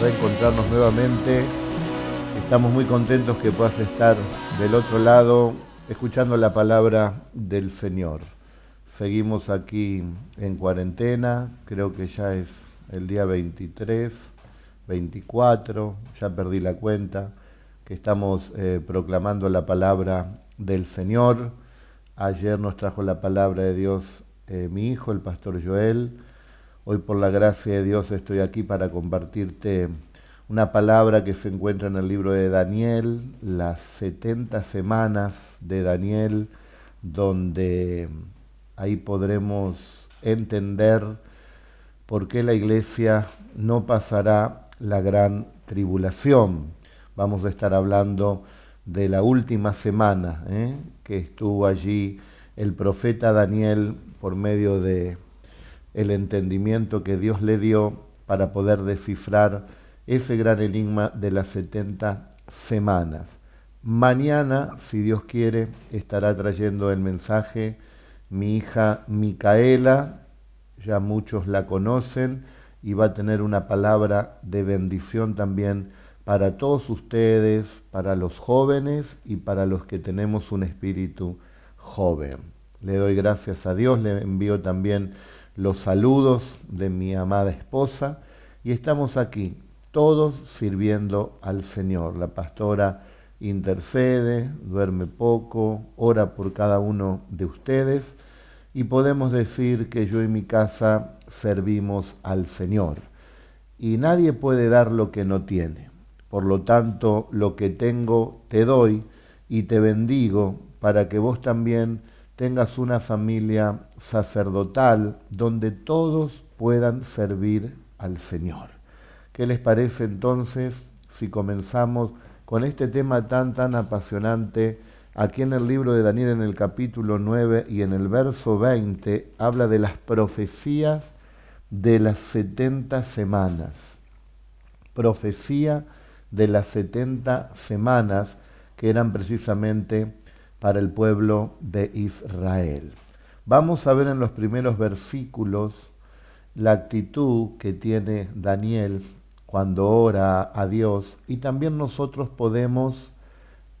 reencontrarnos nuevamente. Estamos muy contentos que puedas estar del otro lado escuchando la palabra del Señor. Seguimos aquí en cuarentena, creo que ya es el día 23, 24, ya perdí la cuenta, que estamos eh, proclamando la palabra del Señor. Ayer nos trajo la palabra de Dios eh, mi hijo, el pastor Joel. Hoy por la gracia de Dios estoy aquí para compartirte una palabra que se encuentra en el libro de Daniel, las 70 semanas de Daniel, donde ahí podremos entender por qué la iglesia no pasará la gran tribulación. Vamos a estar hablando de la última semana ¿eh? que estuvo allí el profeta Daniel por medio de el entendimiento que Dios le dio para poder descifrar ese gran enigma de las 70 semanas. Mañana, si Dios quiere, estará trayendo el mensaje mi hija Micaela, ya muchos la conocen, y va a tener una palabra de bendición también para todos ustedes, para los jóvenes y para los que tenemos un espíritu joven. Le doy gracias a Dios, le envío también los saludos de mi amada esposa y estamos aquí, todos sirviendo al Señor. La pastora intercede, duerme poco, ora por cada uno de ustedes y podemos decir que yo y mi casa servimos al Señor. Y nadie puede dar lo que no tiene. Por lo tanto, lo que tengo te doy y te bendigo para que vos también tengas una familia sacerdotal donde todos puedan servir al Señor. ¿Qué les parece entonces si comenzamos con este tema tan, tan apasionante? Aquí en el libro de Daniel, en el capítulo 9 y en el verso 20, habla de las profecías de las 70 semanas. Profecía de las 70 semanas que eran precisamente para el pueblo de Israel. Vamos a ver en los primeros versículos la actitud que tiene Daniel cuando ora a Dios y también nosotros podemos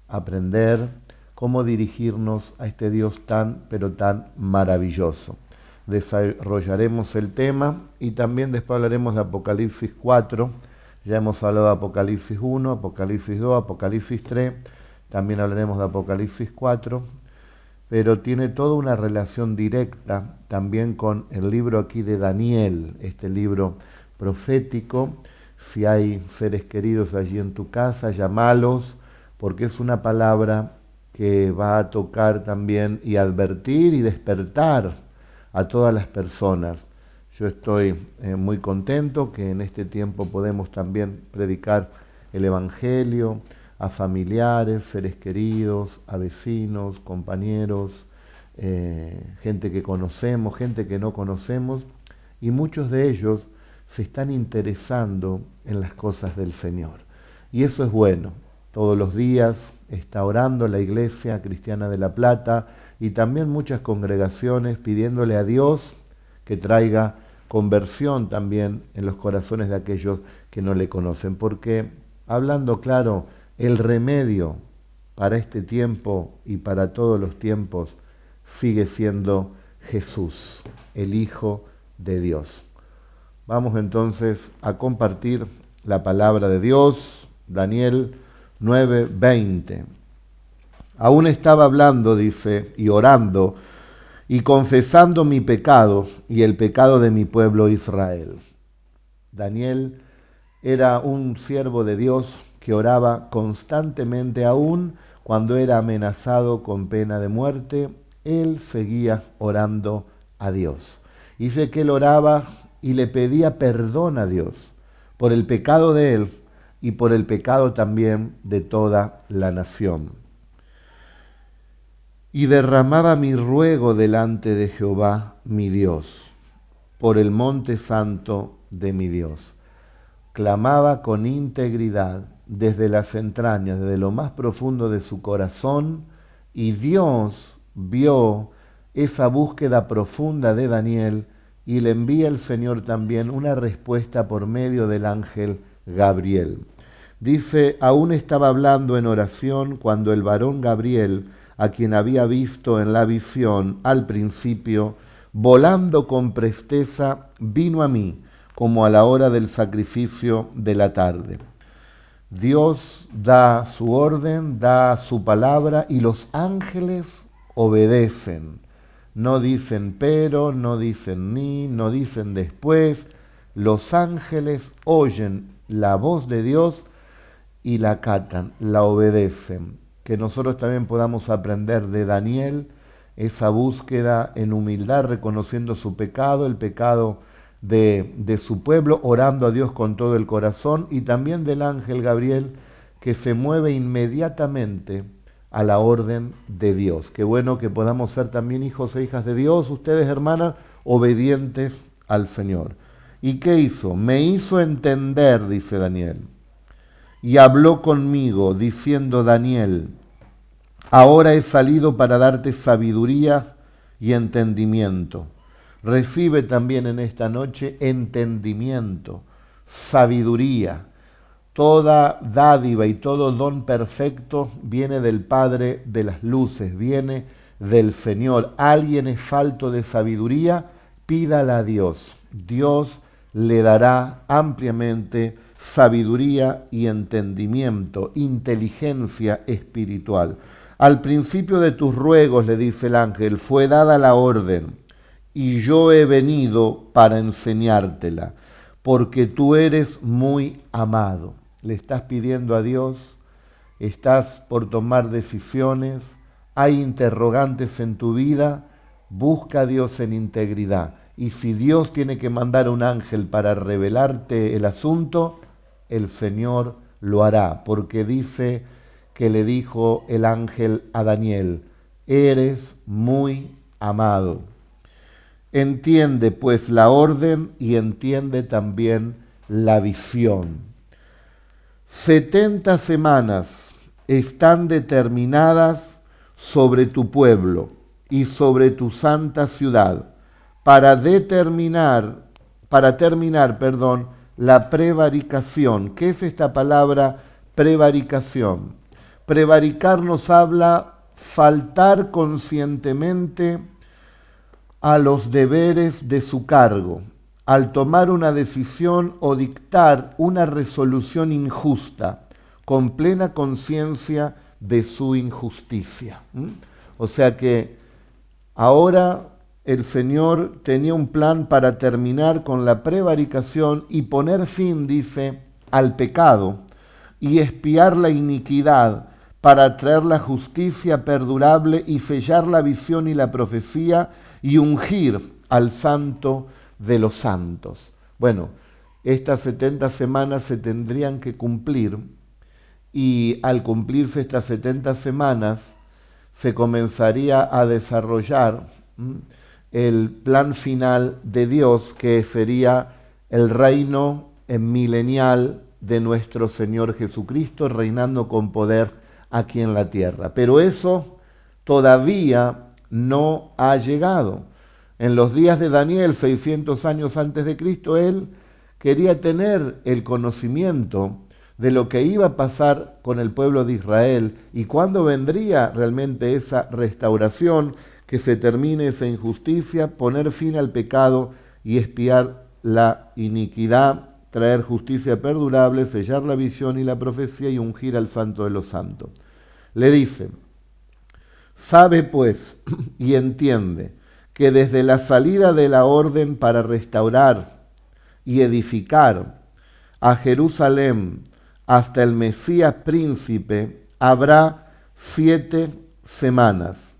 aprender cómo dirigirnos a este Dios tan, pero tan maravilloso. Desarrollaremos el tema y también después hablaremos de Apocalipsis 4. Ya hemos hablado de Apocalipsis 1, Apocalipsis 2, Apocalipsis 3 también hablaremos de Apocalipsis 4, pero tiene toda una relación directa también con el libro aquí de Daniel, este libro profético. Si hay seres queridos allí en tu casa, llamalos, porque es una palabra que va a tocar también y advertir y despertar a todas las personas. Yo estoy eh, muy contento que en este tiempo podemos también predicar el Evangelio, a familiares, seres queridos, a vecinos, compañeros, eh, gente que conocemos, gente que no conocemos, y muchos de ellos se están interesando en las cosas del Señor. Y eso es bueno. Todos los días está orando la Iglesia Cristiana de La Plata y también muchas congregaciones pidiéndole a Dios que traiga conversión también en los corazones de aquellos que no le conocen. Porque, hablando claro, el remedio para este tiempo y para todos los tiempos sigue siendo Jesús, el Hijo de Dios. Vamos entonces a compartir la palabra de Dios, Daniel 9:20. Aún estaba hablando, dice, y orando, y confesando mi pecado y el pecado de mi pueblo Israel. Daniel era un siervo de Dios que oraba constantemente aún cuando era amenazado con pena de muerte, él seguía orando a Dios. Dice que él oraba y le pedía perdón a Dios por el pecado de él y por el pecado también de toda la nación. Y derramaba mi ruego delante de Jehová, mi Dios, por el monte santo de mi Dios. Clamaba con integridad desde las entrañas, desde lo más profundo de su corazón, y Dios vio esa búsqueda profunda de Daniel y le envía el Señor también una respuesta por medio del ángel Gabriel. Dice, aún estaba hablando en oración cuando el varón Gabriel, a quien había visto en la visión al principio, volando con presteza, vino a mí como a la hora del sacrificio de la tarde. Dios da su orden, da su palabra y los ángeles obedecen. No dicen pero, no dicen ni, no dicen después. Los ángeles oyen la voz de Dios y la acatan, la obedecen. Que nosotros también podamos aprender de Daniel esa búsqueda en humildad, reconociendo su pecado, el pecado de, de, su pueblo, orando a Dios con todo el corazón, y también del ángel Gabriel, que se mueve inmediatamente a la orden de Dios. Qué bueno que podamos ser también hijos e hijas de Dios, ustedes hermanas, obedientes al Señor. ¿Y qué hizo? Me hizo entender, dice Daniel y habló conmigo, diciendo Daniel, ahora he salido para darte sabiduría y entendimiento. Recibe también en esta noche entendimiento, sabiduría. Toda dádiva y todo don perfecto viene del Padre de las Luces, viene del Señor. Alguien es falto de sabiduría, pídala a Dios. Dios le dará ampliamente sabiduría y entendimiento, inteligencia espiritual. Al principio de tus ruegos, le dice el ángel, fue dada la orden, y yo he venido para enseñártela, porque tú eres muy amado. Le estás pidiendo a Dios, estás por tomar decisiones, hay interrogantes en tu vida, busca a Dios en integridad. Y si Dios tiene que mandar un ángel para revelarte el asunto, el Señor lo hará, porque dice que le dijo el ángel a Daniel, eres muy amado. Entiende pues la orden y entiende también la visión. Setenta semanas están determinadas sobre tu pueblo y sobre tu santa ciudad para determinar, para terminar, perdón, la prevaricación. ¿Qué es esta palabra prevaricación? Prevaricar nos habla faltar conscientemente a los deberes de su cargo, al tomar una decisión o dictar una resolución injusta, con plena conciencia de su injusticia. O sea que ahora el Señor tenía un plan para terminar con la prevaricación y poner fin, dice, al pecado y espiar la iniquidad para traer la justicia perdurable y sellar la visión y la profecía y ungir al santo de los santos. Bueno, estas 70 semanas se tendrían que cumplir y al cumplirse estas 70 semanas se comenzaría a desarrollar el plan final de Dios, que sería el reino milenial de nuestro Señor Jesucristo, reinando con poder aquí en la tierra. Pero eso todavía no ha llegado. En los días de Daniel, 600 años antes de Cristo, él quería tener el conocimiento de lo que iba a pasar con el pueblo de Israel y cuándo vendría realmente esa restauración que se termine esa injusticia, poner fin al pecado y espiar la iniquidad, traer justicia perdurable, sellar la visión y la profecía y ungir al santo de los santos. Le dice, sabe pues y entiende que desde la salida de la orden para restaurar y edificar a Jerusalén hasta el Mesías príncipe habrá siete semanas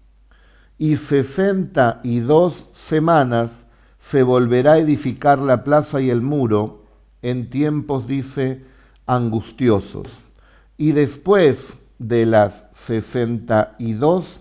y sesenta y dos semanas se volverá a edificar la plaza y el muro en tiempos, dice, angustiosos. Y después de las sesenta y dos,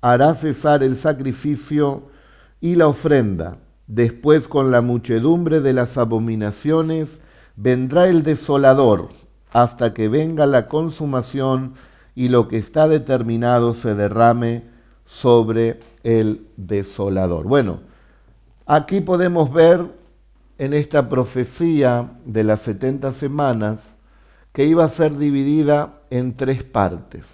hará cesar el sacrificio y la ofrenda. Después con la muchedumbre de las abominaciones vendrá el desolador hasta que venga la consumación y lo que está determinado se derrame sobre el desolador. Bueno, aquí podemos ver en esta profecía de las 70 semanas que iba a ser dividida en tres partes.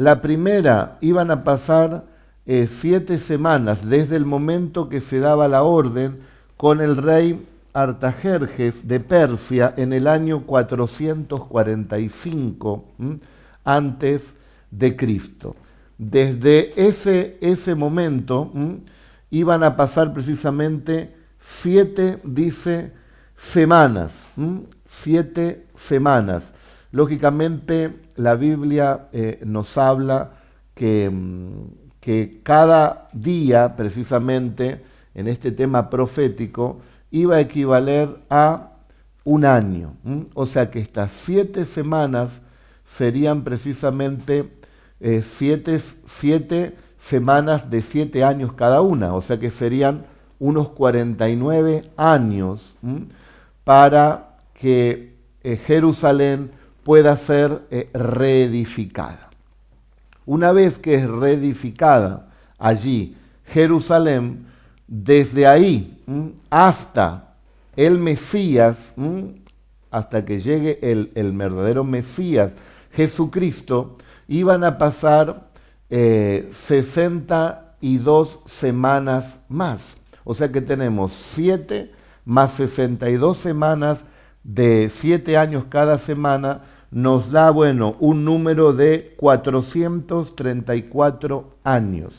La primera iban a pasar eh, siete semanas desde el momento que se daba la orden con el rey Artajerjes de Persia en el año 445 antes de Cristo. Desde ese, ese momento iban a pasar precisamente siete, dice, semanas, siete semanas. Lógicamente la Biblia eh, nos habla que, que cada día, precisamente, en este tema profético, iba a equivaler a un año. O sea que estas siete semanas serían precisamente eh, siete, siete, semanas de siete años cada una. O sea que serían unos 49 años para que eh, Jerusalén pueda ser eh, reedificada. Una vez que es reedificada allí Jerusalén, desde ahí hasta el Mesías, hasta que llegue el, verdadero Mesías, Jesucristo, iban a pasar 62 eh, semanas más. O sea que tenemos 7 más 62 semanas de 7 años cada semana, nos da, bueno, un número de 434 años.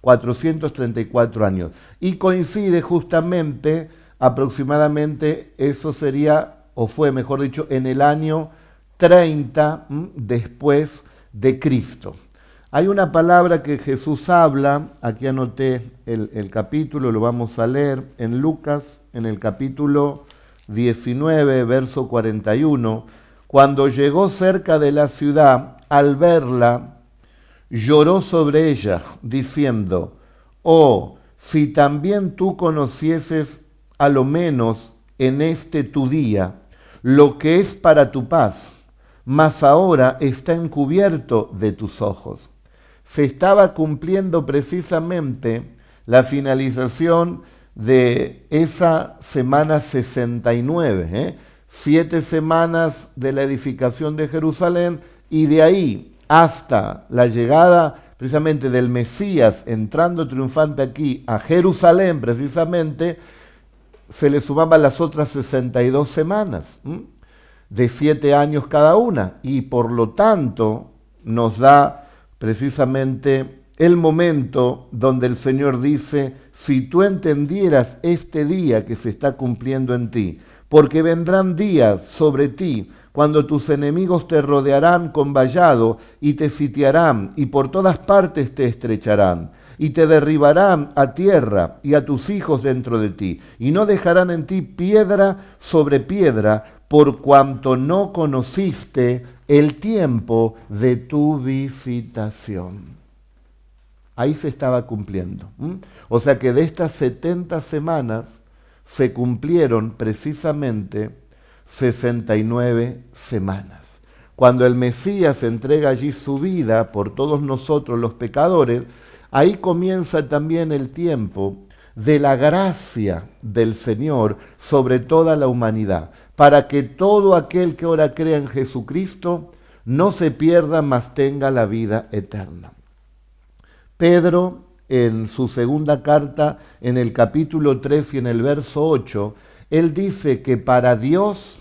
434 años. Y coincide justamente, aproximadamente, eso sería, o fue mejor dicho, en el año 30 después de Cristo. Hay una palabra que Jesús habla, aquí anoté el, el, capítulo, lo vamos a leer en Lucas, en el capítulo 19, verso 41. Cuando llegó cerca de la ciudad, al verla, lloró sobre ella, diciendo, Oh, si también tú conocieses a lo menos en este tu día lo que es para tu paz, mas ahora está encubierto de tus ojos. Se estaba cumpliendo precisamente la finalización de esa semana 69, ¿eh? Siete semanas de la edificación de Jerusalén y de ahí hasta la llegada precisamente del Mesías entrando triunfante aquí a Jerusalén precisamente, se le sumaban las otras 62 semanas, de siete años cada una, y por lo tanto nos da precisamente el momento donde el Señor dice, si tú entendieras este día que se está cumpliendo en ti, porque vendrán días sobre ti cuando tus enemigos te rodearán con vallado y te sitiarán y por todas partes te estrecharán y te derribarán a tierra y a tus hijos dentro de ti y no dejarán en ti piedra sobre piedra por cuanto no conociste el tiempo de tu visitación. Ahí se estaba cumpliendo. O sea que de estas 70 semanas se cumplieron precisamente 69 semanas. Cuando el Mesías entrega allí su vida por todos nosotros los pecadores, ahí comienza también el tiempo de la gracia del Señor sobre toda la humanidad, para que todo aquel que ahora crea en Jesucristo no se pierda, mas tenga la vida eterna. Pedro, en su segunda carta, en el capítulo 3 y en el verso 8, él dice que para Dios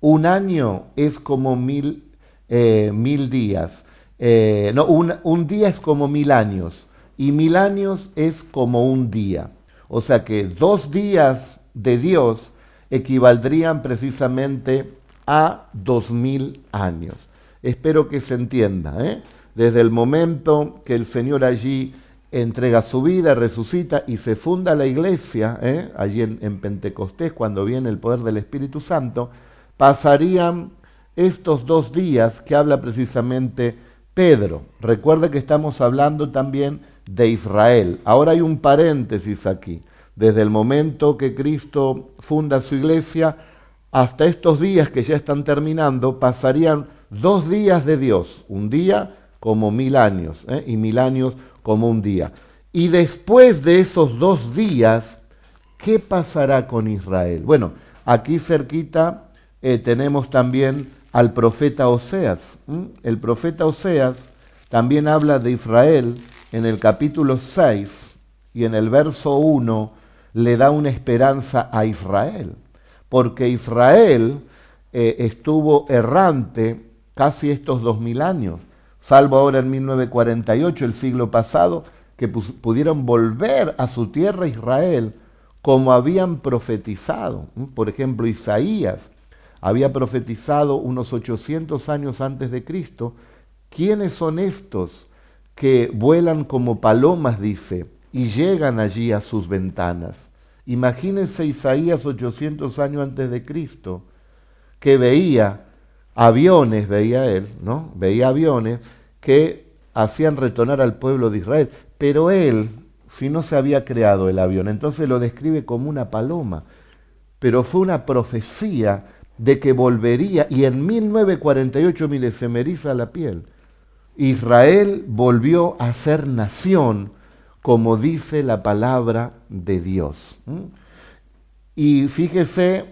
un año es como mil, eh, mil días. Eh, no, un, un día es como mil años y mil años es como un día. O sea que dos días de Dios equivaldrían precisamente a dos mil años. Espero que se entienda. ¿eh? Desde el momento que el Señor allí entrega su vida, resucita y se funda la iglesia, ¿eh? allí en, Pentecostés, cuando viene el poder del Espíritu Santo, pasarían estos dos días que habla precisamente Pedro. Recuerda que estamos hablando también de Israel. Ahora hay un paréntesis aquí. Desde el momento que Cristo funda su iglesia hasta estos días que ya están terminando, pasarían dos días de Dios, un día como mil años ¿eh? y mil años como un día. Y después de esos dos días, ¿qué pasará con Israel? Bueno, aquí cerquita eh, tenemos también al profeta Oseas. El profeta Oseas también habla de Israel en el capítulo 6 y en el verso 1 le da una esperanza a Israel, porque Israel eh, estuvo errante casi estos dos mil años, salvo ahora en 1948, el siglo pasado, que pudieron volver a su tierra Israel como habían profetizado. Por ejemplo, Isaías había profetizado unos 800 años antes de Cristo. ¿Quiénes son estos que vuelan como palomas, dice, y llegan allí a sus ventanas? Imagínense Isaías 800 años antes de Cristo, que veía aviones, veía él, ¿no? Veía aviones que hacían retornar al pueblo de Israel. Pero él, si no se había creado el avión, entonces lo describe como una paloma. Pero fue una profecía de que volvería, y en 1948 me efemeriza la piel, Israel volvió a ser nación, como dice la palabra de Dios. Y fíjese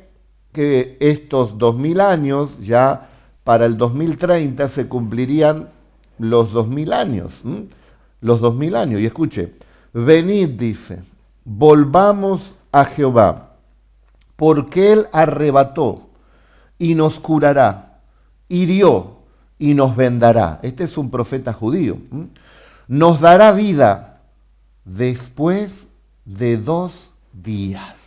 que estos dos mil años, ya para el 2030 se cumplirían los dos mil años, los dos mil años. Y escuche, venid, dice, volvamos a Jehová, porque Él arrebató y nos curará, hirió y nos vendará. Este es un profeta judío. Nos dará vida después de dos días.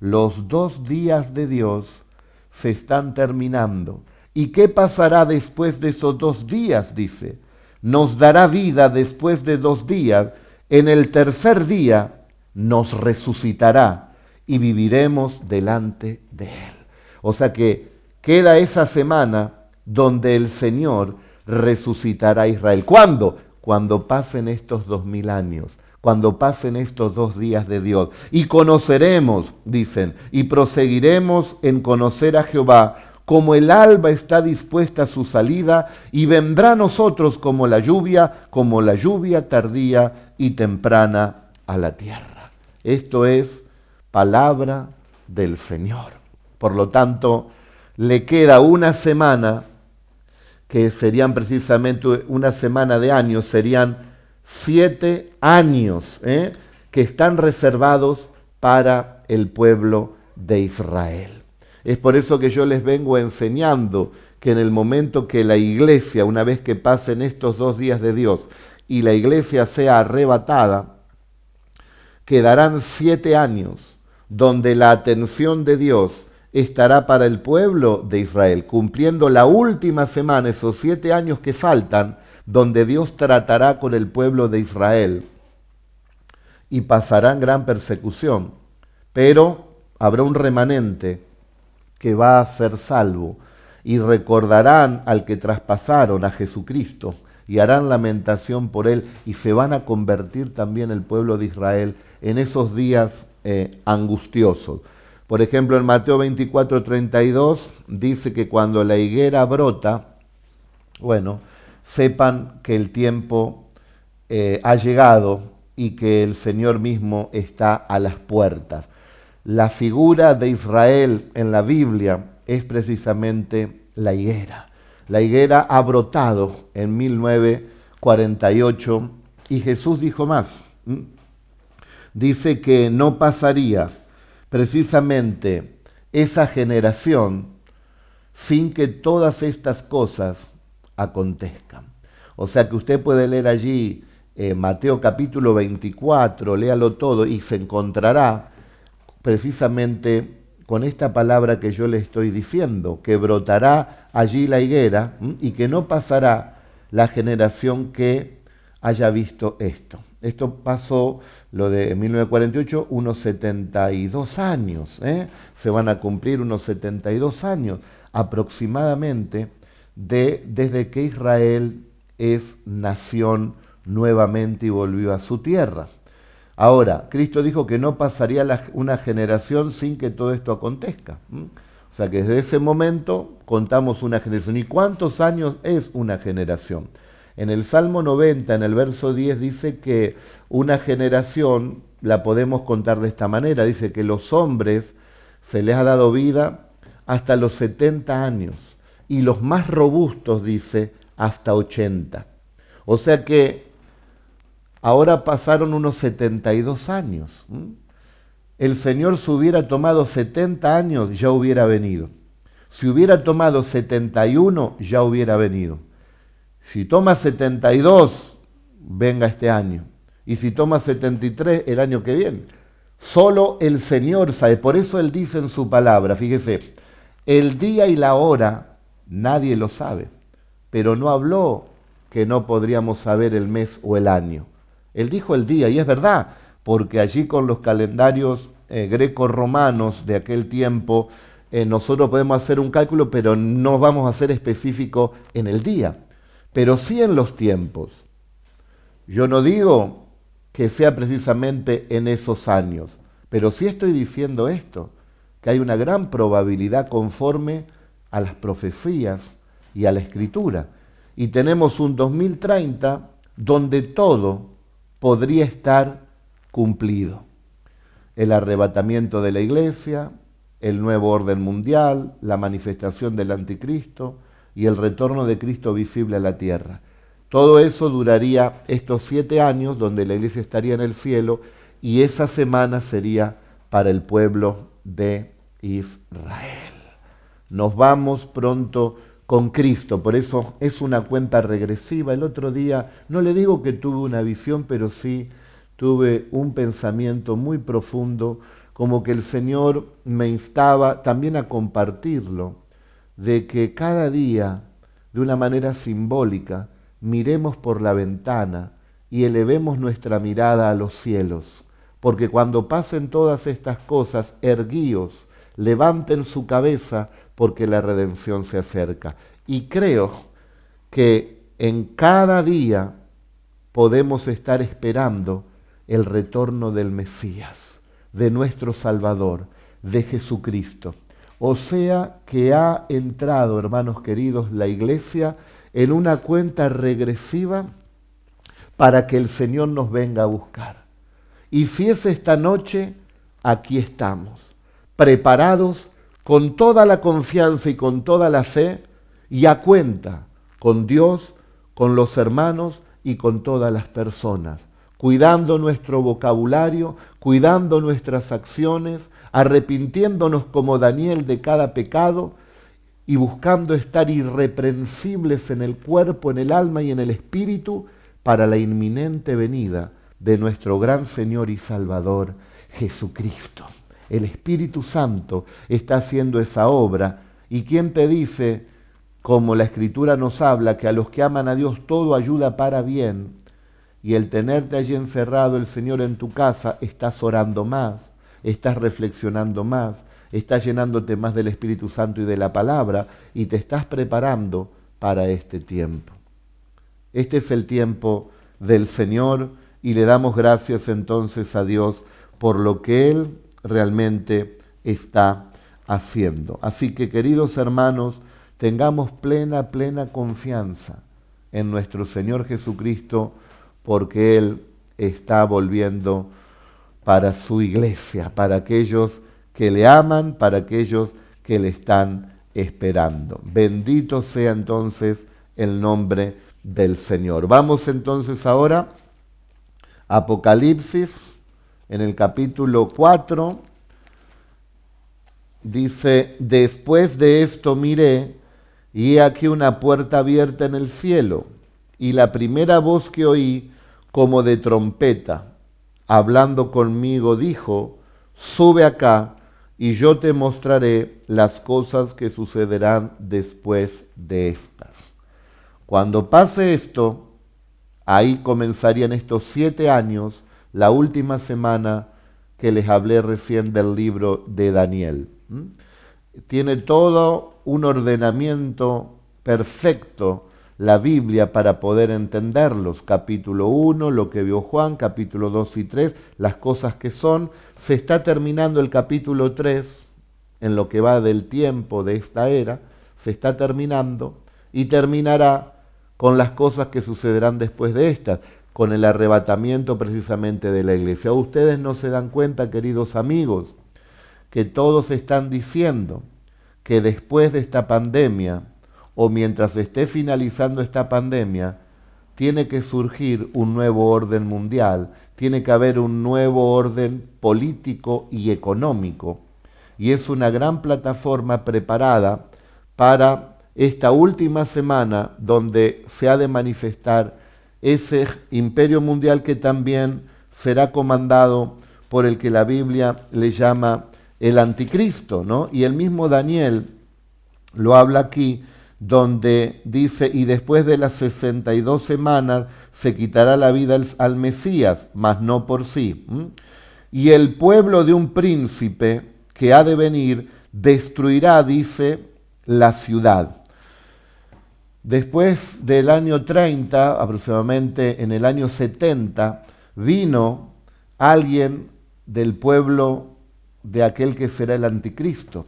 Los dos días de Dios se están terminando. ¿Y qué pasará después de esos dos días? Dice, nos dará vida después de dos días. En el tercer día nos resucitará y viviremos delante de Él. O sea que queda esa semana donde el Señor resucitará a Israel. ¿Cuándo? Cuando pasen estos dos mil años, cuando pasen estos dos días de Dios. Y conoceremos, dicen, y proseguiremos en conocer a Jehová, como el alba está dispuesta a su salida, y vendrá a nosotros como la lluvia, como la lluvia tardía y temprana a la tierra. Esto es palabra del Señor. Por lo tanto, le queda una semana, que serían precisamente una semana de años, serían siete años ¿eh? que están reservados para el pueblo de Israel. Es por eso que yo les vengo enseñando que en el momento que la iglesia, una vez que pasen estos dos días de Dios y la iglesia sea arrebatada, quedarán siete años donde la atención de Dios estará para el pueblo de Israel, cumpliendo la última semana, esos siete años que faltan, donde Dios tratará con el pueblo de Israel y pasarán gran persecución, pero habrá un remanente que va a ser salvo y recordarán al que traspasaron a Jesucristo y harán lamentación por él y se van a convertir también el pueblo de Israel en esos días eh, angustiosos. Por ejemplo, en Mateo 24, 32 dice que cuando la higuera brota, bueno, sepan que el tiempo eh, ha llegado y que el Señor mismo está a las puertas. La figura de Israel en la Biblia es precisamente la higuera. La higuera ha brotado en 1948 y Jesús dijo más. Dice que no pasaría precisamente esa generación sin que todas estas cosas acontezcan. O sea que usted puede leer allí eh, Mateo capítulo 24, léalo todo y se encontrará precisamente con esta palabra que yo le estoy diciendo, que brotará allí la higuera y que no pasará la generación que haya visto esto. Esto pasó, lo de 1948, unos 72 años. ¿eh? Se van a cumplir unos 72 años aproximadamente de, desde que Israel es nación nuevamente y volvió a su tierra. Ahora, Cristo dijo que no pasaría una generación sin que todo esto acontezca. O sea que desde ese momento contamos una generación. ¿Y cuántos años es una generación? En el Salmo 90, en el verso 10, dice que una generación la podemos contar de esta manera. Dice que los hombres se les ha dado vida hasta los 70 años y los más robustos, dice, hasta 80. O sea que ahora pasaron unos 72 años. El Señor si hubiera tomado 70 años, ya hubiera venido. Si hubiera tomado 71, ya hubiera venido. Si toma 72, venga este año. Y si toma 73, el año que viene. Solo el Señor sabe. Por eso Él dice en su palabra, fíjese, el día y la hora nadie lo sabe. Pero no habló que no podríamos saber el mes o el año. Él dijo el día, y es verdad, porque allí con los calendarios eh, greco-romanos de aquel tiempo, eh, nosotros podemos hacer un cálculo, pero no vamos a ser específico en el día pero sí en los tiempos. Yo no digo que sea precisamente en esos años, pero sí estoy diciendo esto, que hay una gran probabilidad conforme a las profecías y a la escritura. Y tenemos un 2030 donde todo podría estar cumplido. El arrebatamiento de la iglesia, el nuevo orden mundial, la manifestación del anticristo, y el retorno de Cristo visible a la tierra. Todo eso duraría estos siete años donde la iglesia estaría en el cielo y esa semana sería para el pueblo de Israel. Nos vamos pronto con Cristo, por eso es una cuenta regresiva. El otro día, no le digo que tuve una visión, pero sí tuve un pensamiento muy profundo, como que el Señor me instaba también a compartirlo de que cada día, de una manera simbólica, miremos por la ventana y elevemos nuestra mirada a los cielos, porque cuando pasen todas estas cosas, erguíos, levanten su cabeza, porque la redención se acerca. Y creo que en cada día podemos estar esperando el retorno del Mesías, de nuestro Salvador, de Jesucristo. O sea que ha entrado, hermanos queridos, la iglesia en una cuenta regresiva para que el Señor nos venga a buscar. Y si es esta noche, aquí estamos, preparados con toda la confianza y con toda la fe y a cuenta con Dios, con los hermanos y con todas las personas, cuidando nuestro vocabulario, cuidando nuestras acciones, arrepintiéndonos como Daniel de cada pecado y buscando estar irreprensibles en el cuerpo, en el alma y en el espíritu para la inminente venida de nuestro gran Señor y Salvador Jesucristo. El Espíritu Santo está haciendo esa obra y quién te dice, como la Escritura nos habla, que a los que aman a Dios todo ayuda para bien y el tenerte allí encerrado el Señor en tu casa, estás orando más estás reflexionando más, estás llenándote más del Espíritu Santo y de la palabra y te estás preparando para este tiempo. Este es el tiempo del Señor y le damos gracias entonces a Dios por lo que Él realmente está haciendo. Así que queridos hermanos, tengamos plena, plena confianza en nuestro Señor Jesucristo porque Él está volviendo para su iglesia, para aquellos que le aman, para aquellos que le están esperando. Bendito sea entonces el nombre del Señor. Vamos entonces ahora Apocalipsis, en el capítulo 4, dice, después de esto miré y he aquí una puerta abierta en el cielo, y la primera voz que oí como de trompeta hablando conmigo, dijo, sube acá y yo te mostraré las cosas que sucederán después de estas. Cuando pase esto, ahí comenzarían estos siete años, la última semana que les hablé recién del libro de Daniel. tiene todo un ordenamiento perfecto la Biblia para poder entenderlos. Capítulo 1, lo que vio Juan, capítulo 2 y 3, las cosas que son. Se está terminando el capítulo 3 en lo que va del tiempo de esta era, se está terminando y terminará con las cosas que sucederán después de estas, con el arrebatamiento precisamente de la iglesia. Ustedes no se dan cuenta, queridos amigos, que todos están diciendo que después de esta pandemia, o mientras esté finalizando esta pandemia, tiene que surgir un nuevo orden mundial, tiene que haber un nuevo orden político y económico. Y es una gran plataforma preparada para esta última semana donde se ha de manifestar ese imperio mundial que también será comandado por el que la Biblia le llama el anticristo, ¿no? Y el mismo Daniel lo habla aquí, donde dice, y después de las 62 semanas se quitará la vida al Mesías, mas no por sí. Y el pueblo de un príncipe que ha de venir destruirá, dice, la ciudad. Después del año 30, aproximadamente en el año 70, vino alguien del pueblo de aquel que será el anticristo.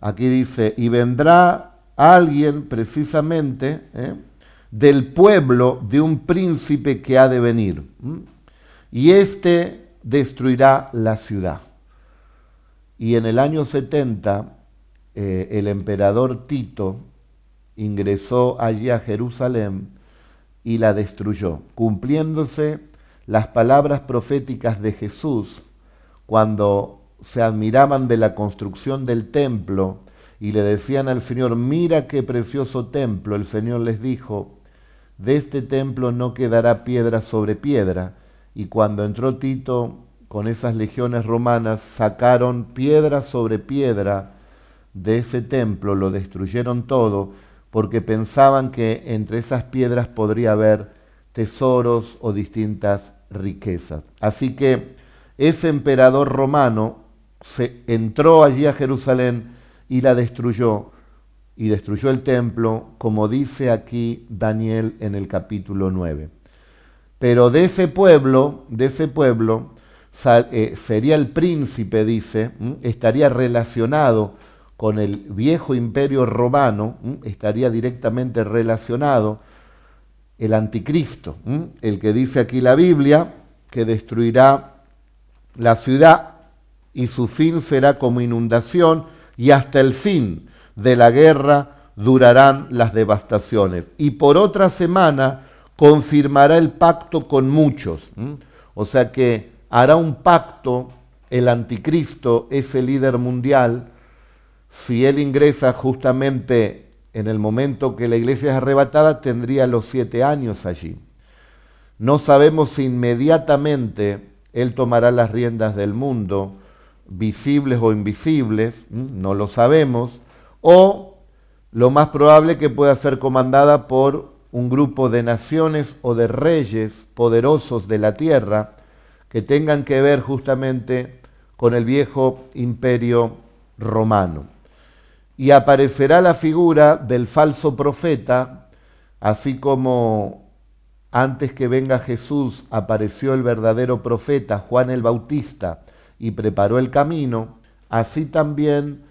Aquí dice, y vendrá alguien precisamente ¿eh? del pueblo de un príncipe que ha de venir. Y éste destruirá la ciudad. Y en el año 70, eh, el emperador Tito ingresó allí a Jerusalén y la destruyó, cumpliéndose las palabras proféticas de Jesús cuando se admiraban de la construcción del templo y le decían al Señor, mira qué precioso templo, el Señor les dijo, de este templo no quedará piedra sobre piedra. Y cuando entró Tito con esas legiones romanas, sacaron piedra sobre piedra de ese templo, lo destruyeron todo, porque pensaban que entre esas piedras podría haber tesoros o distintas riquezas. Así que ese emperador romano se entró allí a Jerusalén y la destruyó, y destruyó el templo, como dice aquí Daniel en el capítulo 9. Pero de ese pueblo, de ese pueblo, eh, sería el príncipe, dice, estaría relacionado con el viejo imperio romano, estaría directamente relacionado el anticristo, el que dice aquí la Biblia, que destruirá la ciudad y su fin será como inundación y hasta el fin de la guerra durarán las devastaciones. Y por otra semana confirmará el pacto con muchos. O sea que hará un pacto el anticristo, ese líder mundial, si él ingresa justamente en el momento que la iglesia es arrebatada, tendría los siete años allí. No sabemos si inmediatamente él tomará las riendas del mundo, visibles o invisibles, no lo sabemos, o lo más probable que pueda ser comandada por un grupo de naciones o de reyes poderosos de la tierra que tengan que ver justamente con el viejo imperio romano. Y aparecerá la figura del falso profeta, así como antes que venga Jesús apareció el verdadero profeta, Juan el Bautista, y preparó el camino, así también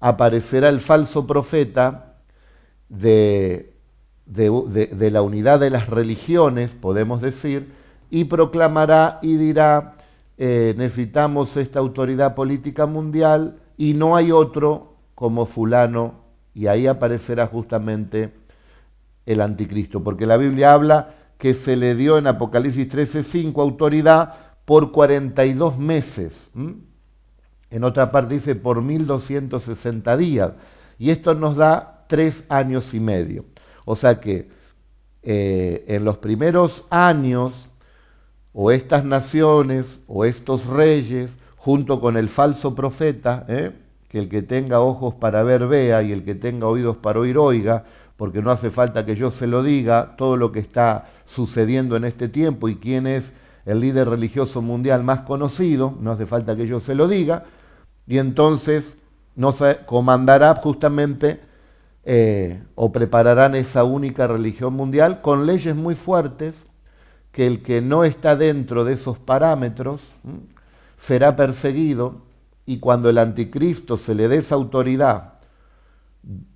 aparecerá el falso profeta de, la unidad de las religiones, podemos decir, y proclamará y dirá, eh, necesitamos esta autoridad política mundial y no hay otro como fulano, y ahí aparecerá justamente el anticristo, porque la Biblia habla que se le dio en Apocalipsis 13:5 autoridad por 42 meses. En otra parte dice por 1260 días. Y esto nos da tres años y medio. O sea que eh, en los primeros años, o estas naciones, o estos reyes, junto con el falso profeta, ¿eh? Que el que tenga ojos para ver vea y el que tenga oídos para oír oiga, porque no hace falta que yo se lo diga, todo lo que está sucediendo en este tiempo y quién es el líder religioso mundial más conocido, no hace falta que yo se lo diga, y entonces no se comandará justamente eh, o prepararán esa única religión mundial con leyes muy fuertes que el que no está dentro de esos parámetros será perseguido y cuando el anticristo se le dé esa autoridad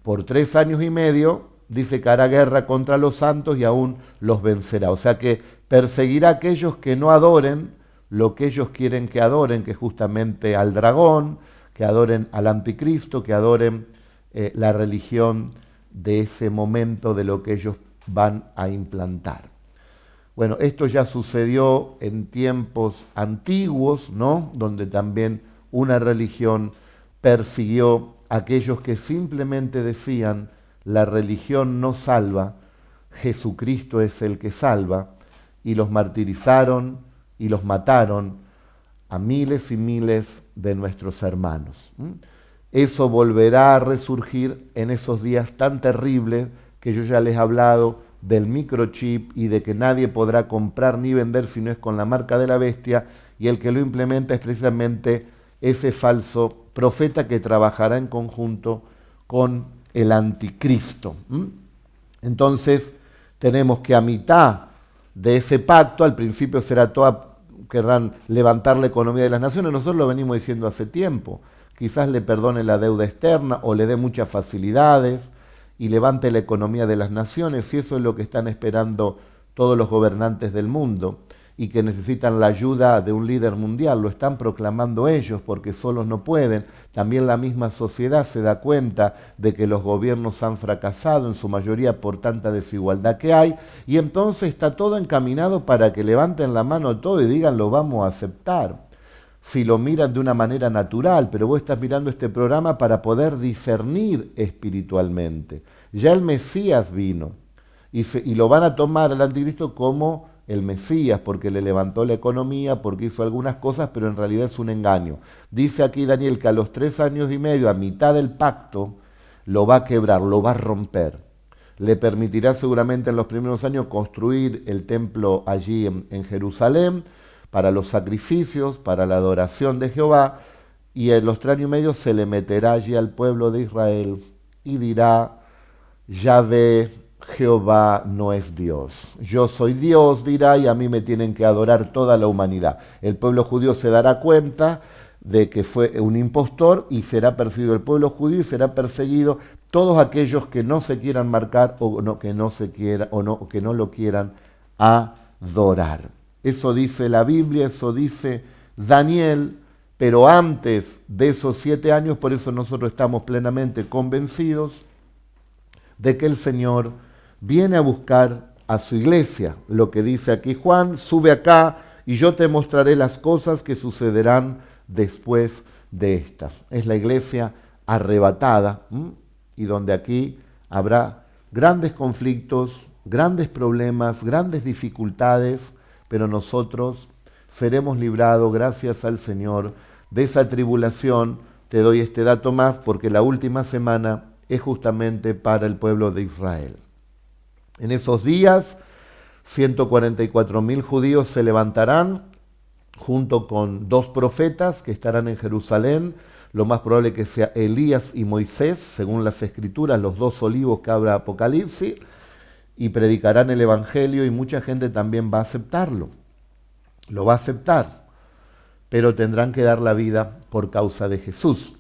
por tres años y medio, dice que hará guerra contra los santos y aún los vencerá. O sea que perseguirá a aquellos que no adoren lo que ellos quieren que adoren, que justamente al dragón, que adoren al anticristo, que adoren eh, la religión de ese momento de lo que ellos van a implantar. Bueno, esto ya sucedió en tiempos antiguos, ¿no? Donde también una religión persiguió a aquellos que simplemente decían, la religión no salva, Jesucristo es el que salva, y los martirizaron, y los mataron a miles y miles de nuestros hermanos. Eso volverá a resurgir en esos días tan terribles que yo ya les he hablado del microchip y de que nadie podrá comprar ni vender si no es con la marca de la bestia y el que lo implementa es precisamente ese falso profeta que trabajará en conjunto con el anticristo. Entonces tenemos que a mitad de ese pacto, al principio será toda querrán levantar la economía de las naciones. Nosotros lo venimos diciendo hace tiempo. Quizás le perdone la deuda externa o le dé muchas facilidades y levante la economía de las naciones, y eso es lo que están esperando todos los gobernantes del mundo y que necesitan la ayuda de un líder mundial, lo están proclamando ellos porque solos no pueden. También la misma sociedad se da cuenta de que los gobiernos han fracasado en su mayoría por tanta desigualdad que hay y entonces está todo encaminado para que levanten la mano todo y digan lo vamos a aceptar. Si lo miran de una manera natural, pero vos estás mirando este programa para poder discernir espiritualmente. Ya el Mesías vino y, y lo van a tomar al anticristo como el Mesías porque le levantó la economía, porque hizo algunas cosas, pero en realidad es un engaño. Dice aquí Daniel que a los tres años y medio, a mitad del pacto, lo va a quebrar, lo va a romper. Le permitirá seguramente en los primeros años construir el templo allí en, Jerusalén para los sacrificios, para la adoración de Jehová, y en los tres años y medio se le meterá allí al pueblo de Israel y dirá, Yahvé Jehová no es Dios. Yo soy Dios, dirá, y a mí me tienen que adorar toda la humanidad. El pueblo judío se dará cuenta de que fue un impostor y será perseguido el pueblo judío y será perseguido todos aquellos que no se quieran marcar o que no se quiera o que no lo quieran adorar. Eso dice la Biblia, eso dice Daniel, pero antes de esos siete años, por eso nosotros estamos plenamente convencidos de que el Señor viene a buscar a su iglesia. Lo que dice aquí Juan, sube acá y yo te mostraré las cosas que sucederán después de estas. Es la iglesia arrebatada y donde aquí habrá grandes conflictos, grandes problemas, grandes dificultades, pero nosotros seremos librados gracias al Señor de esa tribulación. Te doy este dato más porque la última semana es justamente para el pueblo de Israel. En esos días, 144 mil judíos se levantarán junto con dos profetas que estarán en Jerusalén, lo más probable que sea Elías y Moisés, según las escrituras, los dos olivos que habla Apocalipsis, y predicarán el Evangelio y mucha gente también va a aceptarlo, lo va a aceptar, pero tendrán que dar la vida por causa de Jesús.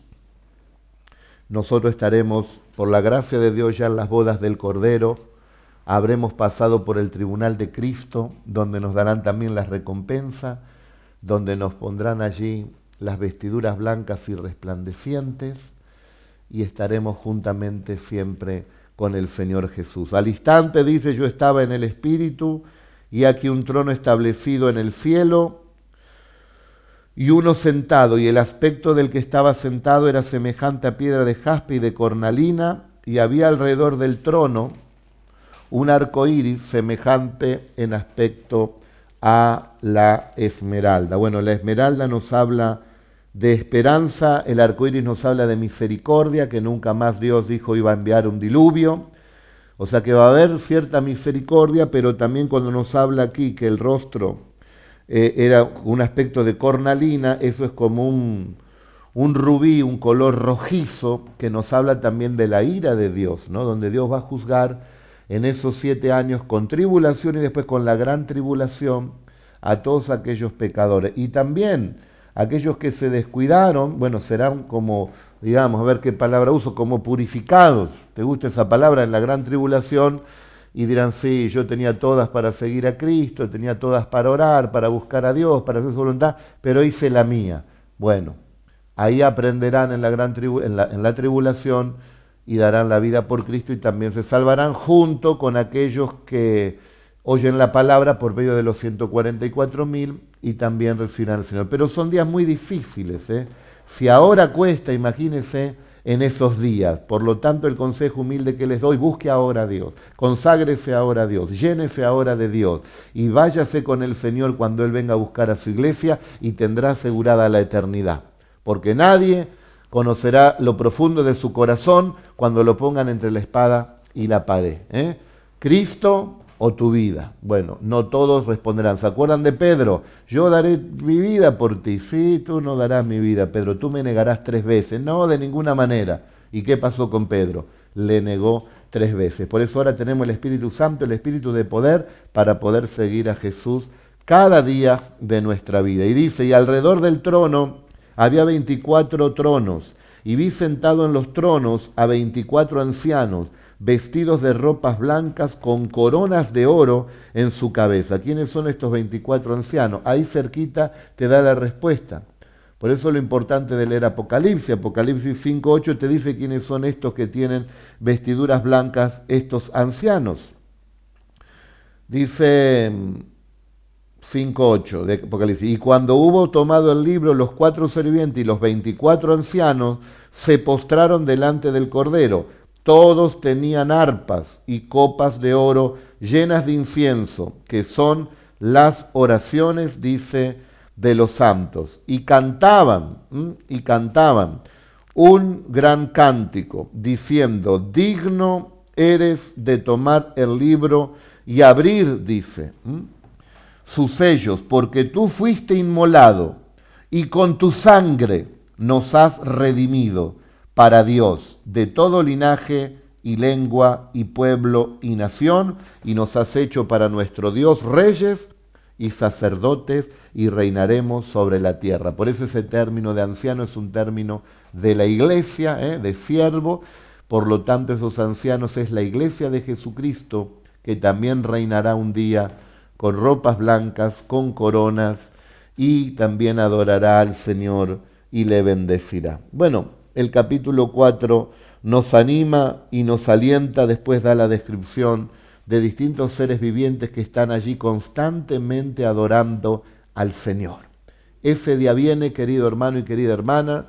Nosotros estaremos, por la gracia de Dios, ya en las bodas del Cordero, habremos pasado por el tribunal de Cristo, donde nos darán también la recompensa, donde nos pondrán allí las vestiduras blancas y resplandecientes, y estaremos juntamente siempre con el Señor Jesús. Al instante dice, yo estaba en el Espíritu, y aquí un trono establecido en el cielo, y uno sentado, y el aspecto del que estaba sentado era semejante a piedra de jaspe y de cornalina, y había alrededor del trono un arco iris semejante en aspecto a la esmeralda. Bueno, la esmeralda nos habla de esperanza, el arco iris nos habla de misericordia, que nunca más Dios dijo iba a enviar un diluvio. O sea que va a haber cierta misericordia, pero también cuando nos habla aquí que el rostro eh, era un aspecto de cornalina, eso es como un, un rubí, un color rojizo, que nos habla también de la ira de Dios, ¿no? donde Dios va a juzgar en esos siete años con tribulación y después con la gran tribulación a todos aquellos pecadores. Y también aquellos que se descuidaron, bueno, serán como, digamos, a ver qué palabra uso, como purificados. ¿Te gusta esa palabra en la gran tribulación? Y dirán, sí, yo tenía todas para seguir a Cristo, tenía todas para orar, para buscar a Dios, para hacer su voluntad, pero hice la mía. Bueno, Ahí aprenderán en la, gran tribulación y darán la vida por Cristo y también se salvarán junto con aquellos que oyen la palabra por medio de los 144 mil y también recibirán al Señor. Pero son días muy difíciles. ¿eh? Si ahora cuesta, imagínense en esos días. Por lo tanto, el consejo humilde que les doy, busque ahora a Dios, conságrese ahora a Dios, llénese ahora de Dios y váyase con el Señor cuando Él venga a buscar a su iglesia y tendrá asegurada la eternidad porque nadie conocerá lo profundo de su corazón cuando lo pongan entre la espada y la pared. ¿eh? Cristo o tu vida. Bueno, no todos responderán. ¿Se acuerdan de Pedro? Yo daré mi vida por ti. Sí, tú no darás mi vida, Pedro. Tú me negarás tres veces. No, de ninguna manera. ¿Y qué pasó con Pedro? Le negó tres veces. Por eso ahora tenemos el Espíritu Santo, el Espíritu de poder, para poder seguir a Jesús cada día de nuestra vida. Y dice, y alrededor del trono había veinticuatro tronos, y vi sentado en los tronos a veinticuatro ancianos, vestidos de ropas blancas con coronas de oro en su cabeza. ¿Quiénes son estos veinticuatro ancianos? Ahí cerquita te da la respuesta. Por eso lo importante de leer Apocalipsis. Apocalipsis 5.8 te dice quiénes son estos que tienen vestiduras blancas, estos ancianos. Dice 5.8 de Apocalipsis. Y cuando hubo tomado el libro, los cuatro servientes y los veinticuatro ancianos se postraron delante del Cordero. Todos tenían arpas y copas de oro llenas de incienso, que son las oraciones, dice, de los santos. Y cantaban, y cantaban un gran cántico, diciendo, digno eres de tomar el libro y abrir, dice sus sellos, porque tú fuiste inmolado y con tu sangre nos has redimido para Dios de todo linaje y lengua y pueblo y nación, y nos has hecho para nuestro Dios reyes y sacerdotes y reinaremos sobre la tierra. Por eso ese término de anciano es un término de la iglesia, ¿eh? de siervo, por lo tanto esos ancianos es la iglesia de Jesucristo que también reinará un día con ropas blancas, con coronas, y también adorará al Señor y le bendecirá. Bueno, el capítulo 4 nos anima y nos alienta, después da la descripción de distintos seres vivientes que están allí constantemente adorando al Señor. Ese día viene, querido hermano y querida hermana,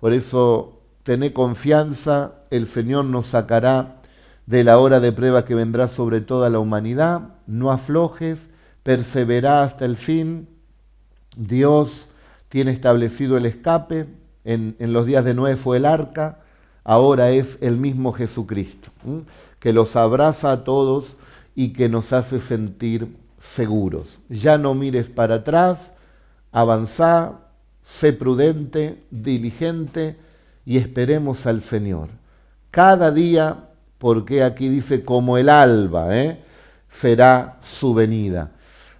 por eso tené confianza, el Señor nos sacará de la hora de prueba que vendrá sobre toda la humanidad. No aflojes, persevera hasta el fin. Dios tiene establecido el escape. En, los días de Noé fue el arca, ahora es el mismo Jesucristo, que los abraza a todos y que nos hace sentir seguros. Ya no mires para atrás, avanza, sé prudente, diligente y esperemos al Señor. Cada día porque aquí dice como el alba, ¿eh? será su venida.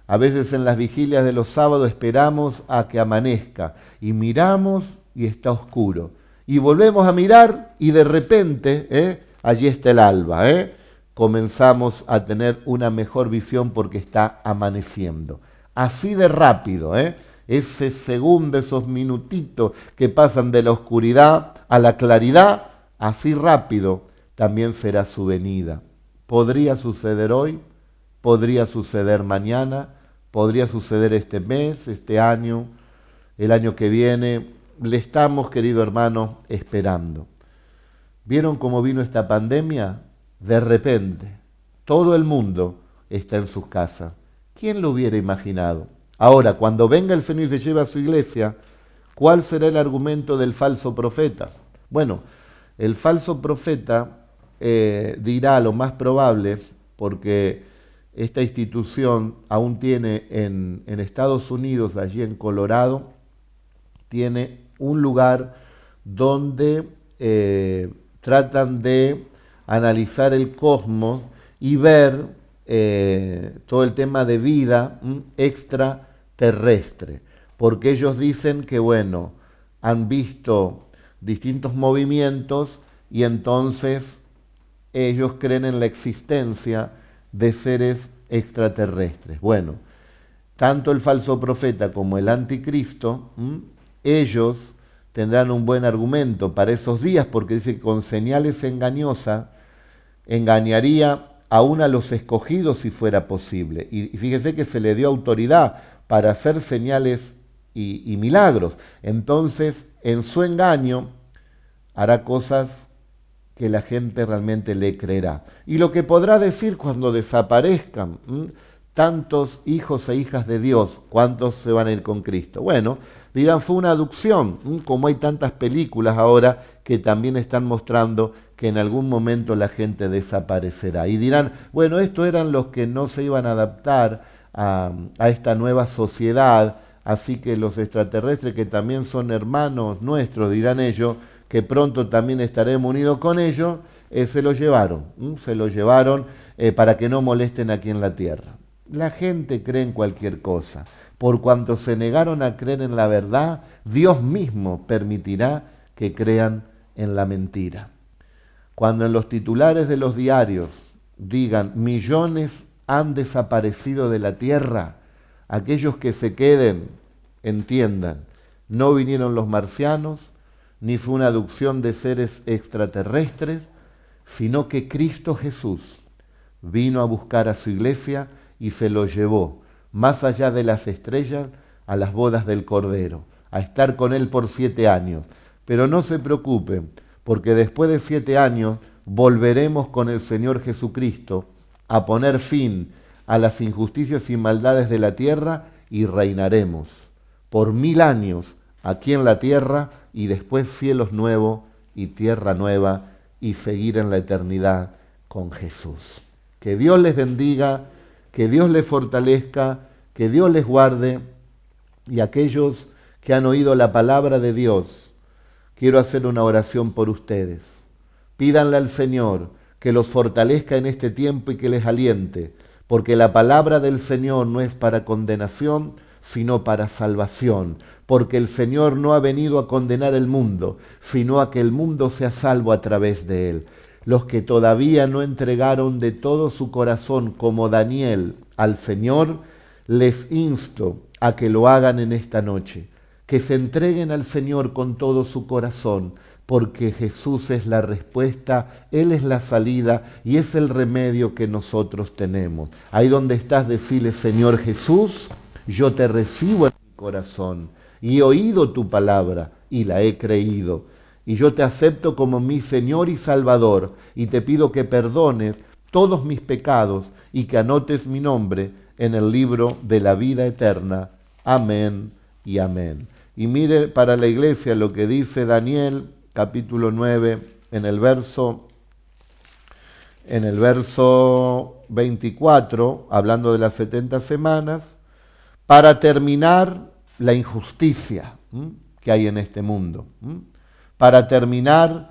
A veces en las vigilias de los sábados esperamos a que amanezca y miramos y está oscuro. Y volvemos a mirar y de repente ¿eh? allí está el alba. ¿eh? Comenzamos a tener una mejor visión porque está amaneciendo. Así de rápido, ¿eh? ese segundo, esos minutitos que pasan de la oscuridad a la claridad, así rápido también será su venida. Podría suceder hoy, podría suceder mañana, podría suceder este mes, este año, el año que viene. Le estamos, querido hermano, esperando. ¿Vieron cómo vino esta pandemia? De repente, todo el mundo está en sus casas. ¿Quién lo hubiera imaginado? Ahora, cuando venga el Señor y se lleve a su iglesia, ¿cuál será el argumento del falso profeta? Bueno, el falso profeta eh, dirá lo más probable, porque esta institución aún tiene en, Estados Unidos, allí en Colorado, tiene un lugar donde eh, tratan de analizar el cosmos y ver eh, todo el tema de vida extraterrestre, porque ellos dicen que, bueno, han visto distintos movimientos y entonces ellos creen en la existencia de seres extraterrestres. Bueno, tanto el falso profeta como el anticristo, ellos tendrán un buen argumento para esos días, porque dice que con señales engañosas engañaría aún a los escogidos si fuera posible. Y fíjese que se le dio autoridad para hacer señales y, y milagros. Entonces, en su engaño, hará cosas que la gente realmente le creerá. Y lo que podrá decir cuando desaparezcan tantos hijos e hijas de Dios, ¿cuántos se van a ir con Cristo? Bueno, dirán, fue una aducción, como hay tantas películas ahora que también están mostrando que en algún momento la gente desaparecerá. Y dirán, bueno, estos eran los que no se iban a adaptar a, a esta nueva sociedad, así que los extraterrestres que también son hermanos nuestros, dirán ellos, que pronto también estaremos unidos con ellos, eh, se lo llevaron, se lo llevaron eh, para que no molesten aquí en la tierra. La gente cree en cualquier cosa. Por cuanto se negaron a creer en la verdad, Dios mismo permitirá que crean en la mentira. Cuando en los titulares de los diarios digan millones han desaparecido de la tierra, aquellos que se queden entiendan, no vinieron los marcianos, ni fue una aducción de seres extraterrestres, sino que Cristo Jesús vino a buscar a su iglesia y se lo llevó más allá de las estrellas a las bodas del Cordero, a estar con Él por siete años. Pero no se preocupen, porque después de siete años volveremos con el Señor Jesucristo a poner fin a las injusticias y maldades de la tierra y reinaremos por mil años aquí en la tierra y después cielos nuevos y tierra nueva y seguir en la eternidad con Jesús. Que Dios les bendiga, que Dios les fortalezca, que Dios les guarde y aquellos que han oído la palabra de Dios, quiero hacer una oración por ustedes. Pídanle al Señor que los fortalezca en este tiempo y que les aliente, porque la palabra del Señor no es para condenación, sino para salvación, porque el Señor no ha venido a condenar el mundo, sino a que el mundo sea salvo a través de él. Los que todavía no entregaron de todo su corazón, como Daniel, al Señor, les insto a que lo hagan en esta noche, que se entreguen al Señor con todo su corazón, porque Jesús es la respuesta, Él es la salida y es el remedio que nosotros tenemos. Ahí donde estás, decirle, Señor Jesús, yo te recibo en mi corazón y he oído tu palabra y la he creído. Y yo te acepto como mi Señor y Salvador y te pido que perdones todos mis pecados y que anotes mi nombre en el libro de la vida eterna. Amén y amén. Y mire para la iglesia lo que dice Daniel capítulo 9 en el verso en el verso 24, hablando de las 70 semanas, para terminar la injusticia que hay en este mundo, para terminar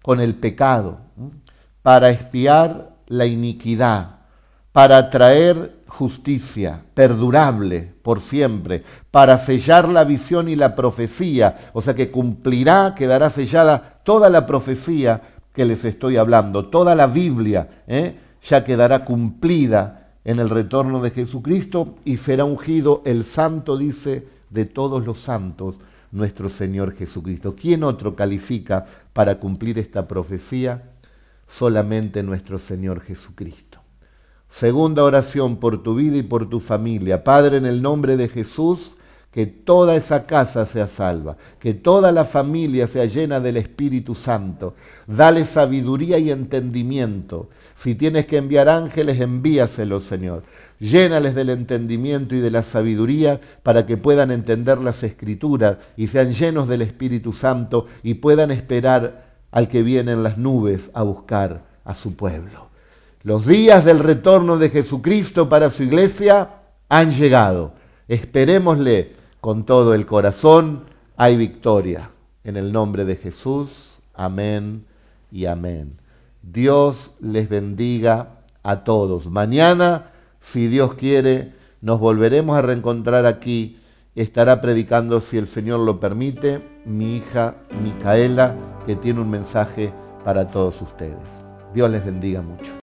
con el pecado, para espiar la iniquidad, para traer justicia perdurable por siempre, para sellar la visión y la profecía, o sea que cumplirá, quedará sellada toda la profecía que les estoy hablando, toda la Biblia, ¿eh? ya quedará cumplida en el retorno de Jesucristo y será ungido el santo, dice, de todos los santos, nuestro Señor Jesucristo. ¿Quién otro califica para cumplir esta profecía? Solamente nuestro Señor Jesucristo. Segunda oración por tu vida y por tu familia. Padre, en el nombre de Jesús, que toda esa casa sea salva, que toda la familia sea llena del Espíritu Santo. Dale sabiduría y entendimiento si tienes que enviar ángeles, envíaselos, Señor. Llénales del entendimiento y de la sabiduría para que puedan entender las escrituras y sean llenos del Espíritu Santo y puedan esperar al que viene en las nubes a buscar a su pueblo. Los días del retorno de Jesucristo para su iglesia han llegado. Esperémosle con todo el corazón. hay victoria. En el nombre de Jesús, amén y amén. Dios les bendiga a todos. Mañana, si Dios quiere, nos volveremos a reencontrar aquí. Estará predicando, si el Señor lo permite, mi hija Micaela, que tiene un mensaje para todos ustedes. Dios les bendiga mucho.